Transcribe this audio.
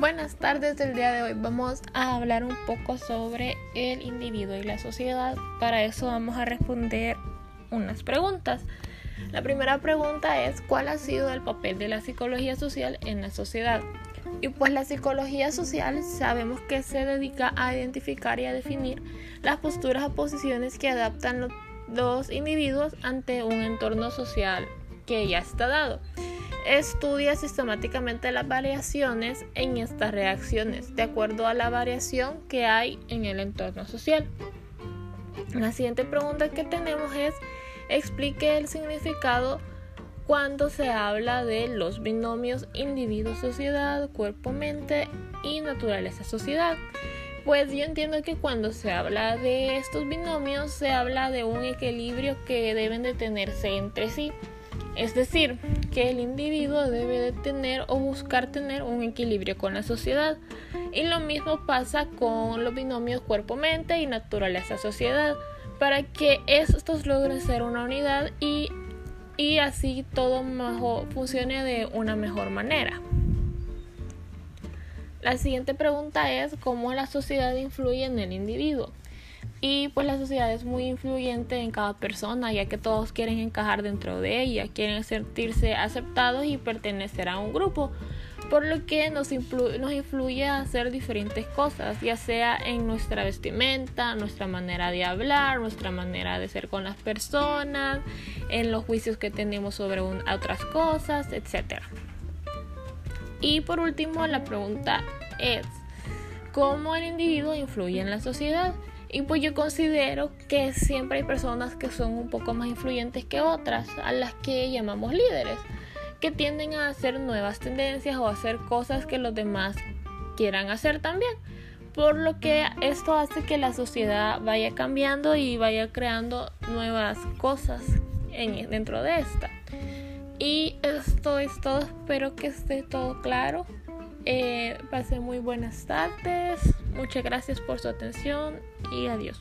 Buenas tardes del día de hoy. Vamos a hablar un poco sobre el individuo y la sociedad. Para eso vamos a responder unas preguntas. La primera pregunta es ¿cuál ha sido el papel de la psicología social en la sociedad? Y pues la psicología social sabemos que se dedica a identificar y a definir las posturas o posiciones que adaptan los individuos ante un entorno social que ya está dado estudia sistemáticamente las variaciones en estas reacciones de acuerdo a la variación que hay en el entorno social. La siguiente pregunta que tenemos es explique el significado cuando se habla de los binomios individuo-sociedad, cuerpo-mente y naturaleza-sociedad. Pues yo entiendo que cuando se habla de estos binomios se habla de un equilibrio que deben de tenerse entre sí. Es decir, que el individuo debe de tener o buscar tener un equilibrio con la sociedad. Y lo mismo pasa con los binomios cuerpo-mente y naturaleza-sociedad, para que estos logren ser una unidad y, y así todo funcione de una mejor manera. La siguiente pregunta es cómo la sociedad influye en el individuo. Y pues la sociedad es muy influyente en cada persona, ya que todos quieren encajar dentro de ella, quieren sentirse aceptados y pertenecer a un grupo, por lo que nos, nos influye a hacer diferentes cosas, ya sea en nuestra vestimenta, nuestra manera de hablar, nuestra manera de ser con las personas, en los juicios que tenemos sobre otras cosas, etc. Y por último, la pregunta es, ¿cómo el individuo influye en la sociedad? Y pues yo considero que siempre hay personas que son un poco más influyentes que otras, a las que llamamos líderes, que tienden a hacer nuevas tendencias o hacer cosas que los demás quieran hacer también. Por lo que esto hace que la sociedad vaya cambiando y vaya creando nuevas cosas en, dentro de esta. Y esto es todo, espero que esté todo claro. Eh, muy buenas tardes, Muchas gracias por su atención y adiós.